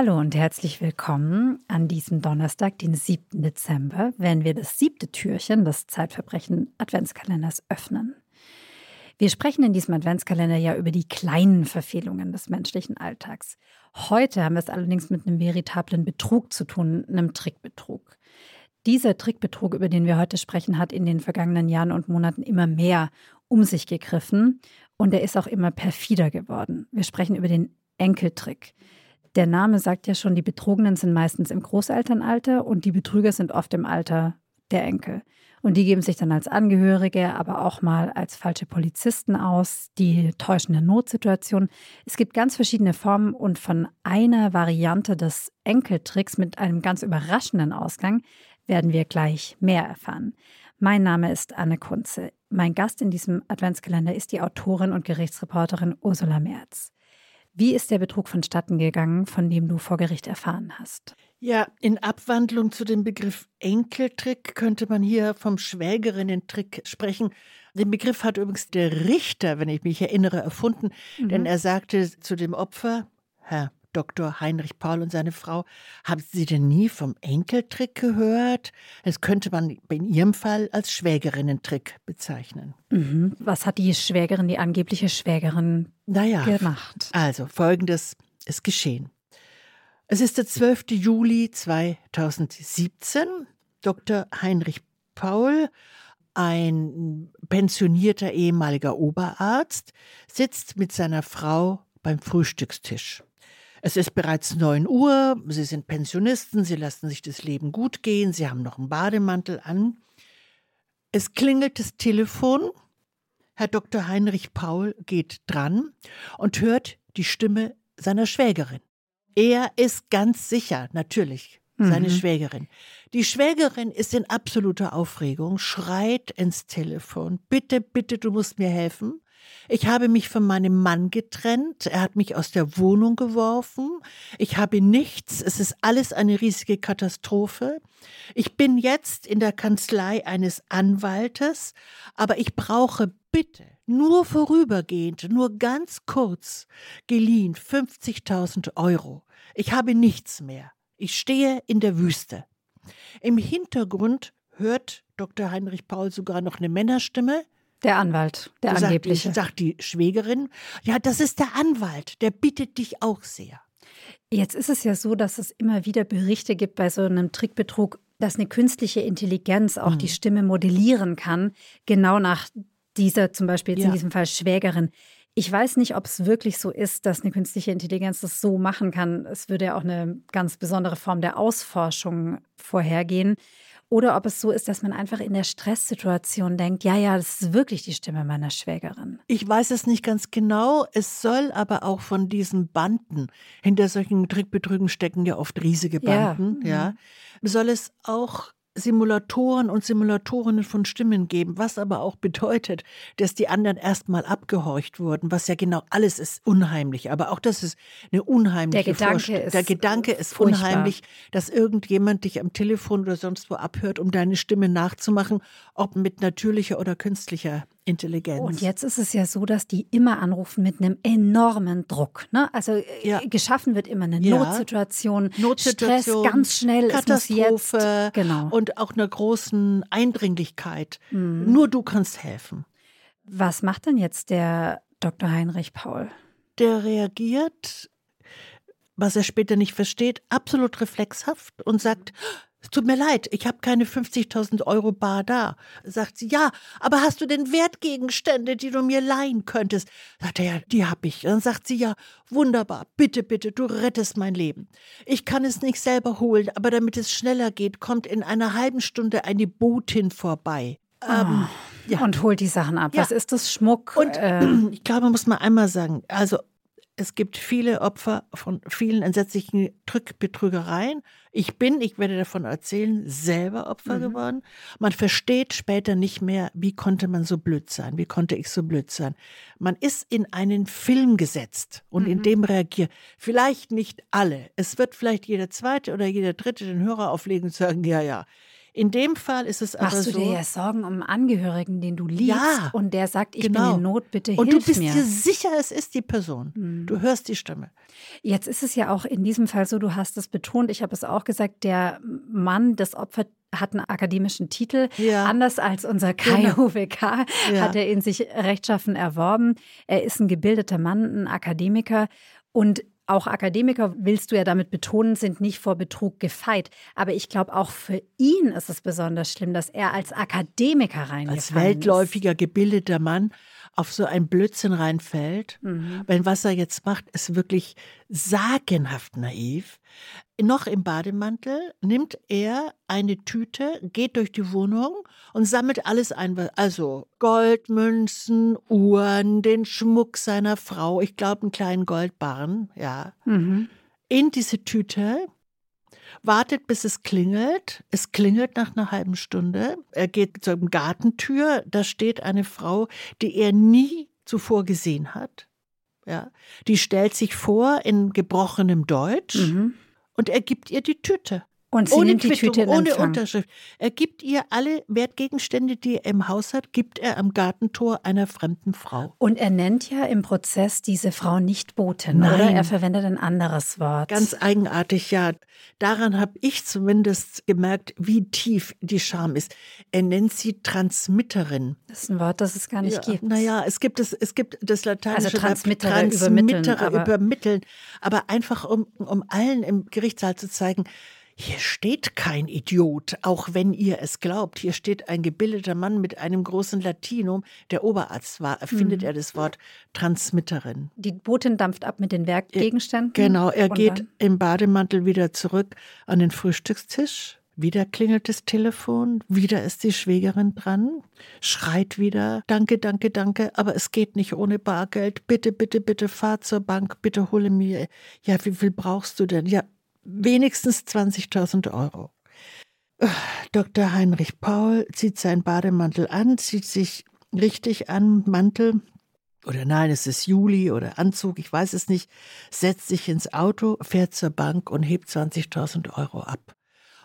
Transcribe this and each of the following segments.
Hallo und herzlich willkommen an diesem Donnerstag, den 7. Dezember, wenn wir das siebte Türchen des Zeitverbrechen Adventskalenders öffnen. Wir sprechen in diesem Adventskalender ja über die kleinen Verfehlungen des menschlichen Alltags. Heute haben wir es allerdings mit einem veritablen Betrug zu tun, einem Trickbetrug. Dieser Trickbetrug, über den wir heute sprechen, hat in den vergangenen Jahren und Monaten immer mehr um sich gegriffen und er ist auch immer perfider geworden. Wir sprechen über den Enkeltrick. Der Name sagt ja schon, die Betrogenen sind meistens im Großelternalter und die Betrüger sind oft im Alter der Enkel. Und die geben sich dann als Angehörige, aber auch mal als falsche Polizisten aus, die täuschende Notsituation. Es gibt ganz verschiedene Formen und von einer Variante des Enkeltricks mit einem ganz überraschenden Ausgang werden wir gleich mehr erfahren. Mein Name ist Anne Kunze. Mein Gast in diesem Adventskalender ist die Autorin und Gerichtsreporterin Ursula Merz. Wie ist der Betrug vonstatten gegangen, von dem du vor Gericht erfahren hast? Ja, in Abwandlung zu dem Begriff Enkeltrick könnte man hier vom Schwägerinnen-Trick sprechen. Den Begriff hat übrigens der Richter, wenn ich mich erinnere, erfunden, mhm. denn er sagte zu dem Opfer, Herr Dr. Heinrich Paul und seine Frau. Haben Sie denn nie vom Enkeltrick gehört? Das könnte man in Ihrem Fall als Schwägerinnentrick bezeichnen. Mhm. Was hat die Schwägerin, die angebliche Schwägerin naja, gemacht? Also, folgendes ist geschehen. Es ist der 12. Juli 2017. Dr. Heinrich Paul ein pensionierter ehemaliger Oberarzt, sitzt mit seiner Frau beim Frühstückstisch. Es ist bereits 9 Uhr, Sie sind Pensionisten, Sie lassen sich das Leben gut gehen, Sie haben noch einen Bademantel an. Es klingelt das Telefon. Herr Dr. Heinrich Paul geht dran und hört die Stimme seiner Schwägerin. Er ist ganz sicher, natürlich, seine mhm. Schwägerin. Die Schwägerin ist in absoluter Aufregung, schreit ins Telefon, bitte, bitte, du musst mir helfen. Ich habe mich von meinem Mann getrennt. Er hat mich aus der Wohnung geworfen. Ich habe nichts. Es ist alles eine riesige Katastrophe. Ich bin jetzt in der Kanzlei eines Anwaltes, aber ich brauche bitte nur vorübergehend, nur ganz kurz geliehen 50.000 Euro. Ich habe nichts mehr. Ich stehe in der Wüste. Im Hintergrund hört Dr. Heinrich Paul sogar noch eine Männerstimme. Der Anwalt, der sagt, angebliche. Sagt die Schwägerin, ja, das ist der Anwalt, der bittet dich auch sehr. Jetzt ist es ja so, dass es immer wieder Berichte gibt bei so einem Trickbetrug, dass eine künstliche Intelligenz auch mhm. die Stimme modellieren kann, genau nach dieser zum Beispiel jetzt ja. in diesem Fall Schwägerin. Ich weiß nicht, ob es wirklich so ist, dass eine künstliche Intelligenz das so machen kann. Es würde ja auch eine ganz besondere Form der Ausforschung vorhergehen. Oder ob es so ist, dass man einfach in der Stresssituation denkt, ja, ja, das ist wirklich die Stimme meiner Schwägerin. Ich weiß es nicht ganz genau. Es soll aber auch von diesen Banden, hinter solchen Trickbetrügen stecken ja oft riesige Banden, ja, ja mhm. soll es auch Simulatoren und Simulatorinnen von Stimmen geben, was aber auch bedeutet, dass die anderen erstmal abgehorcht wurden, was ja genau alles ist unheimlich. Aber auch das ist eine unheimliche Der Gedanke ist Der Gedanke ist furchtbar. unheimlich, dass irgendjemand dich am Telefon oder sonst wo abhört, um deine Stimme nachzumachen, ob mit natürlicher oder künstlicher Intelligenz. Und jetzt ist es ja so, dass die immer anrufen mit einem enormen Druck. Ne? Also äh, ja. geschaffen wird immer eine ja. Notsituation, Notsituation, Stress ganz schnell, Katastrophe jetzt, genau. und auch einer großen Eindringlichkeit. Mhm. Nur du kannst helfen. Was macht denn jetzt der Dr. Heinrich Paul? Der reagiert, was er später nicht versteht, absolut reflexhaft und sagt, es tut mir leid, ich habe keine 50.000 Euro bar da. Sagt sie, ja, aber hast du denn Wertgegenstände, die du mir leihen könntest? Sagt er, ja, die hab ich. Dann sagt sie, ja, wunderbar, bitte, bitte, du rettest mein Leben. Ich kann es nicht selber holen, aber damit es schneller geht, kommt in einer halben Stunde eine Botin vorbei. Ähm, oh, ja. Und holt die Sachen ab. Ja. Was ist das Schmuck? Und äh, ich glaube, man muss mal einmal sagen, also es gibt viele Opfer von vielen entsetzlichen Drückbetrügereien. Ich bin, ich werde davon erzählen, selber Opfer mhm. geworden. Man versteht später nicht mehr, wie konnte man so blöd sein, wie konnte ich so blöd sein. Man ist in einen Film gesetzt und mhm. in dem reagiert. Vielleicht nicht alle. Es wird vielleicht jeder zweite oder jeder dritte den Hörer auflegen und sagen, ja, ja, In dem Fall ist es Machst aber du so. dir ja Sorgen um einen Angehörigen, den du liebst Ja, und der sagt, ich genau. bin in Not, bitte und hilf du bist mir. dir sicher, es ist die Person. Hm. Du hörst die Stimme. Jetzt ist es ja auch in diesem Fall so, du hast es betont, ich habe es auch gesagt, der Mann des Opfers hat einen akademischen Titel. Ja. Anders als unser Kai Genau. UWK Ja. hat er ihn sich rechtschaffen erworben. Er ist ein gebildeter Mann, ein Akademiker und auch Akademiker, willst du ja damit betonen, sind nicht vor Betrug gefeit. Aber ich glaube, auch für ihn ist es besonders schlimm, dass er als Akademiker reingefallen Als weltläufiger, gebildeter Mann auf so ein Blödsinn reinfällt. Mhm. Weil was er jetzt macht, ist wirklich sagenhaft naiv. Noch im Bademantel nimmt er eine Tüte, geht durch die Wohnung und sammelt alles ein. Also Goldmünzen, Uhren, den Schmuck seiner Frau, ich glaube einen kleinen Goldbarren, ja, Mhm. in diese Tüte, wartet, bis es klingelt. Es klingelt nach einer halben Stunde. Er geht zur Gartentür, da steht eine Frau, die er nie zuvor gesehen hat. Ja, die stellt sich vor in gebrochenem Deutsch Mhm. Und er gibt ihr die Tüte. Und sie ohne nimmt die Quittung, Tüte in ohne Empfang. Unterschrift. Er gibt ihr alle Wertgegenstände, die er im Haus hat, gibt er am Gartentor einer fremden Frau. Und er nennt ja im Prozess diese Frau nicht Botin, Nein. oder? Er verwendet ein anderes Wort. Ganz eigenartig, ja. Daran habe ich zumindest gemerkt, wie tief die Scham ist. Er nennt sie Transmitterin. das ist ein Wort, das es gar nicht ja, gibt. Naja, es gibt es, es gibt das lateinische Also Verb Transmittere, übermitteln, Transmittere, aber- übermitteln. Aber einfach, um, um allen im Gerichtssaal zu zeigen, hier steht kein Idiot, auch wenn ihr es glaubt. Hier steht ein gebildeter Mann mit einem großen Latinum, der Oberarzt war. Erfindet Mhm. er das Wort Transmitterin. Die Botin dampft ab mit den Werkgegenständen. Genau, er geht im Bademantel wieder zurück an den Frühstückstisch. Wieder klingelt das Telefon, wieder ist die Schwägerin dran, schreit wieder, danke, danke, danke, aber es geht nicht ohne Bargeld. Bitte, bitte, bitte, fahr zur Bank, bitte hole mir. Ja, wie viel brauchst du denn? Ja, wenigstens 20.000 Euro. Dr. Heinrich Paul zieht seinen Bademantel an, zieht sich richtig an, Mantel, oder nein, es ist Juli oder Anzug, ich weiß es nicht, setzt sich ins Auto, fährt zur Bank und hebt 20.000 Euro ab.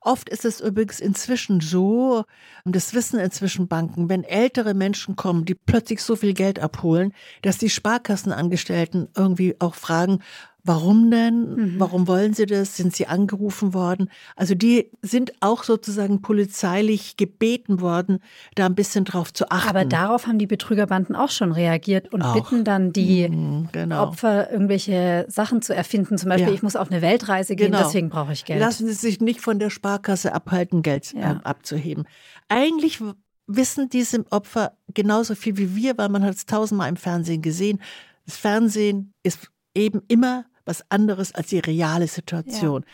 Oft ist es übrigens inzwischen so, und das wissen inzwischen Banken, wenn ältere Menschen kommen, die plötzlich so viel Geld abholen, dass die Sparkassenangestellten irgendwie auch fragen, warum denn? Mhm. Warum wollen sie das? Sind sie angerufen worden? Also die sind auch sozusagen polizeilich gebeten worden, da ein bisschen drauf zu achten. Aber darauf haben die Betrügerbanden auch schon reagiert und Auch. bitten dann die Mhm, genau. Opfer, irgendwelche Sachen zu erfinden. Zum Beispiel, Ja. ich muss auf eine Weltreise gehen, Genau. deswegen brauche ich Geld. Lassen Sie sich nicht von der Sparkasse abhalten, Geld Ja. äh, abzuheben. Eigentlich wissen diese Opfer genauso viel wie wir, weil man hat es tausendmal im Fernsehen gesehen. Das Fernsehen ist eben immer was anderes als die reale Situation.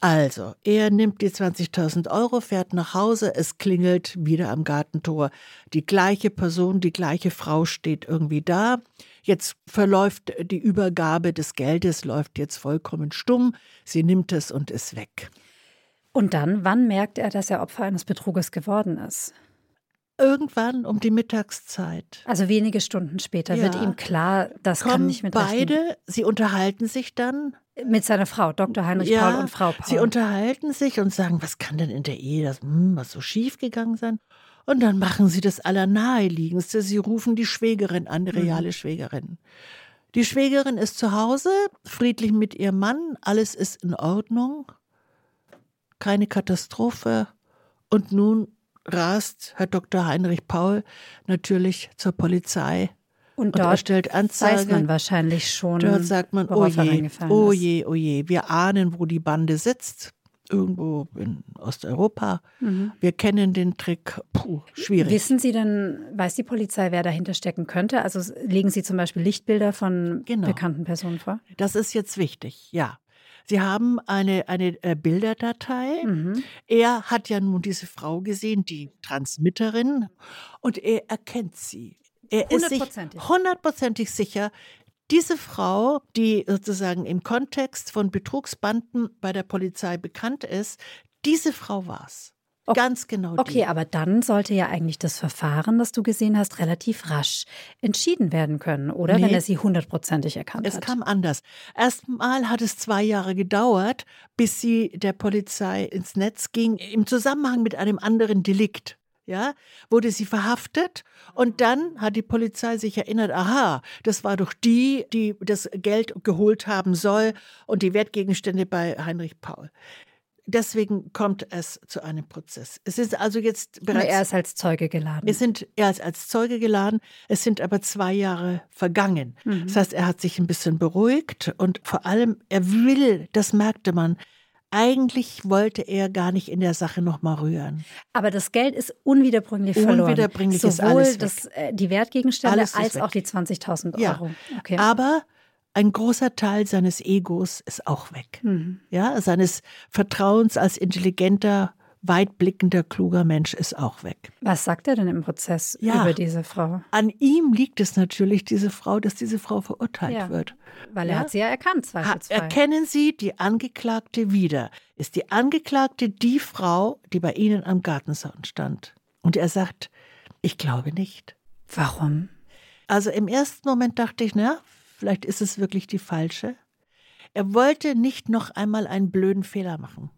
Also, er nimmt die 20.000 Euro, fährt nach Hause, es klingelt wieder am Gartentor. Die gleiche Person, die gleiche Frau steht irgendwie da. Jetzt verläuft die Übergabe des Geldes, läuft jetzt vollkommen stumm. Sie nimmt es und ist weg. Und dann, wann merkt er, dass er Opfer eines Betruges geworden ist? Irgendwann um die Mittagszeit Also wenige Stunden später Ja. wird ihm klar, das kann kommen nicht mit beide, sie unterhalten sich dann. Mit seiner Frau, Dr. Heinrich Ja, Paul und Frau Paul. Sie unterhalten sich und sagen, was kann denn in der Ehe das, hm, was so schief gegangen sein? Und dann machen sie das Allernaheliegendste. Sie rufen die Schwägerin an, die Mhm. reale Schwägerin. Die Schwägerin ist zu Hause, friedlich mit ihrem Mann, alles ist in Ordnung, keine Katastrophe. Und nun rast Herr Dr. Heinrich Paul natürlich zur Polizei und und dort erstellt Anzeige. weiß man wahrscheinlich schon, Dort sagt man, oh je, oh je, oh je, wir ahnen, wo die Bande sitzt. Irgendwo in Osteuropa. Mhm. Wir kennen den Trick. Puh, schwierig. Wissen Sie denn, weiß die Polizei, wer dahinter stecken könnte? Also legen Sie zum Beispiel Lichtbilder von Genau. bekannten Personen vor? Das ist jetzt wichtig, ja. Sie haben eine, eine äh, Bilderdatei. Mhm. Er hat ja nun diese Frau gesehen, die Transmitterin, und er erkennt sie. Er ist sich Hundertprozentig. sicher, diese Frau, die sozusagen im Kontext von Betrugsbanden bei der Polizei bekannt ist, diese Frau war's. Okay. Ganz genau. Die. Okay, aber dann sollte ja eigentlich das Verfahren, das du gesehen hast, relativ rasch entschieden werden können, oder? Nee, Wenn er sie hundertprozentig erkannt es hat. Es kam anders. Erstmal hat es zwei Jahre gedauert, bis sie der Polizei ins Netz ging, im Zusammenhang mit einem anderen Delikt ja, wurde sie verhaftet und dann hat die Polizei sich erinnert, aha, das war doch die, die das Geld geholt haben soll und die Wertgegenstände bei Heinrich Paul. Deswegen kommt es zu einem Prozess. Es ist also jetzt bereits. Er ist als Zeuge geladen. Es sind, er ist als Zeuge geladen. Es sind aber zwei Jahre vergangen. Mhm. Das heißt, er hat sich ein bisschen beruhigt und vor allem, er will, das merkte man, eigentlich wollte er gar nicht in der Sache nochmal rühren. Aber das Geld ist unwiederbringlich verloren. Unwiederbringlich Sowohl ist alles das, äh, die Wertgegenstände als weg. auch die 20.000 Euro. Ja. Okay. Aber ein großer Teil seines Egos ist auch weg. Mhm. Ja, seines Vertrauens als intelligenter, weitblickender, kluger Mensch ist auch weg. Was sagt er denn im Prozess ja, über diese Frau? An ihm liegt es natürlich, diese Frau, dass diese Frau verurteilt ja, wird. Weil er ja? hat sie ja erkannt, zweifelsfrei. Erkennen Sie die Angeklagte wieder? Ist die Angeklagte die Frau, die bei Ihnen am Gartenzaun stand? Und er sagt, ich glaube nicht. Warum? Also im ersten Moment dachte ich, na, vielleicht ist es wirklich die falsche. Er wollte nicht noch einmal einen blöden Fehler machen.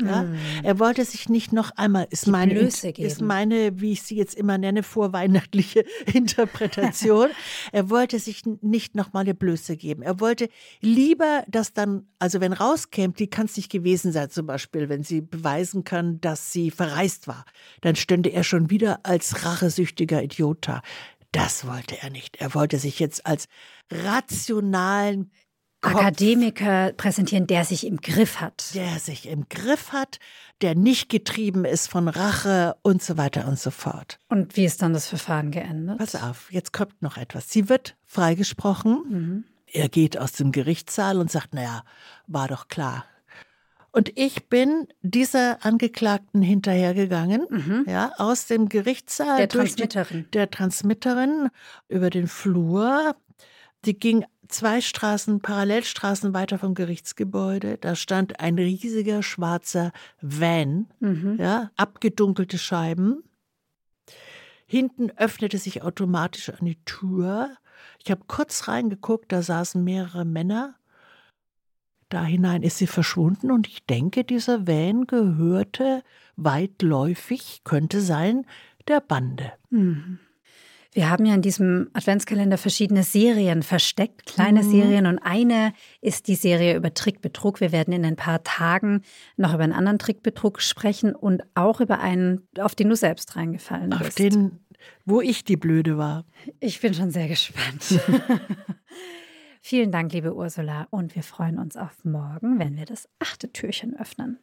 Ja? Mm. Er wollte sich nicht noch einmal, ist Die meine, ist meine, wie ich sie jetzt immer nenne, vorweihnachtliche Interpretation. er wollte sich nicht noch mal eine Blöße geben. Er wollte lieber, dass dann, also wenn rauskäme, die kann es nicht gewesen sein, zum Beispiel, wenn sie beweisen kann, dass sie verreist war, dann stünde er schon wieder als rachesüchtiger Idiot da. Das wollte er nicht. Er wollte sich jetzt als rationalen Kopf, Akademiker präsentieren, der sich im Griff hat. Der sich im Griff hat, der nicht getrieben ist von Rache und so weiter und so fort. Und wie ist dann das Verfahren geendet? Pass auf, jetzt kommt noch etwas. Sie wird freigesprochen. Mhm. Er geht aus dem Gerichtssaal und sagt, naja, war doch klar. Und ich bin dieser Angeklagten hinterhergegangen, mhm. ja, aus dem Gerichtssaal. Der Transmitterin. Die, der Transmitterin über den Flur. Die ging zwei Straßen, Parallelstraßen weiter vom Gerichtsgebäude, da stand ein riesiger schwarzer Van, mhm. ja, abgedunkelte Scheiben. Hinten öffnete sich automatisch eine Tür. Ich habe kurz reingeguckt, da saßen mehrere Männer. Da hinein ist sie verschwunden und ich denke, dieser Van gehörte weitläufig, könnte sein, der Bande. Mhm. Wir haben ja in diesem Adventskalender verschiedene Serien versteckt, kleine mhm. Serien. Und eine ist die Serie über Trickbetrug. Wir werden in ein paar Tagen noch über einen anderen Trickbetrug sprechen und auch über einen, auf den du selbst reingefallen bist. Auf den, wo ich die Blöde war. Ich bin schon sehr gespannt. Vielen Dank, liebe Ursula. Und wir freuen uns auf morgen, wenn wir das achte Türchen öffnen.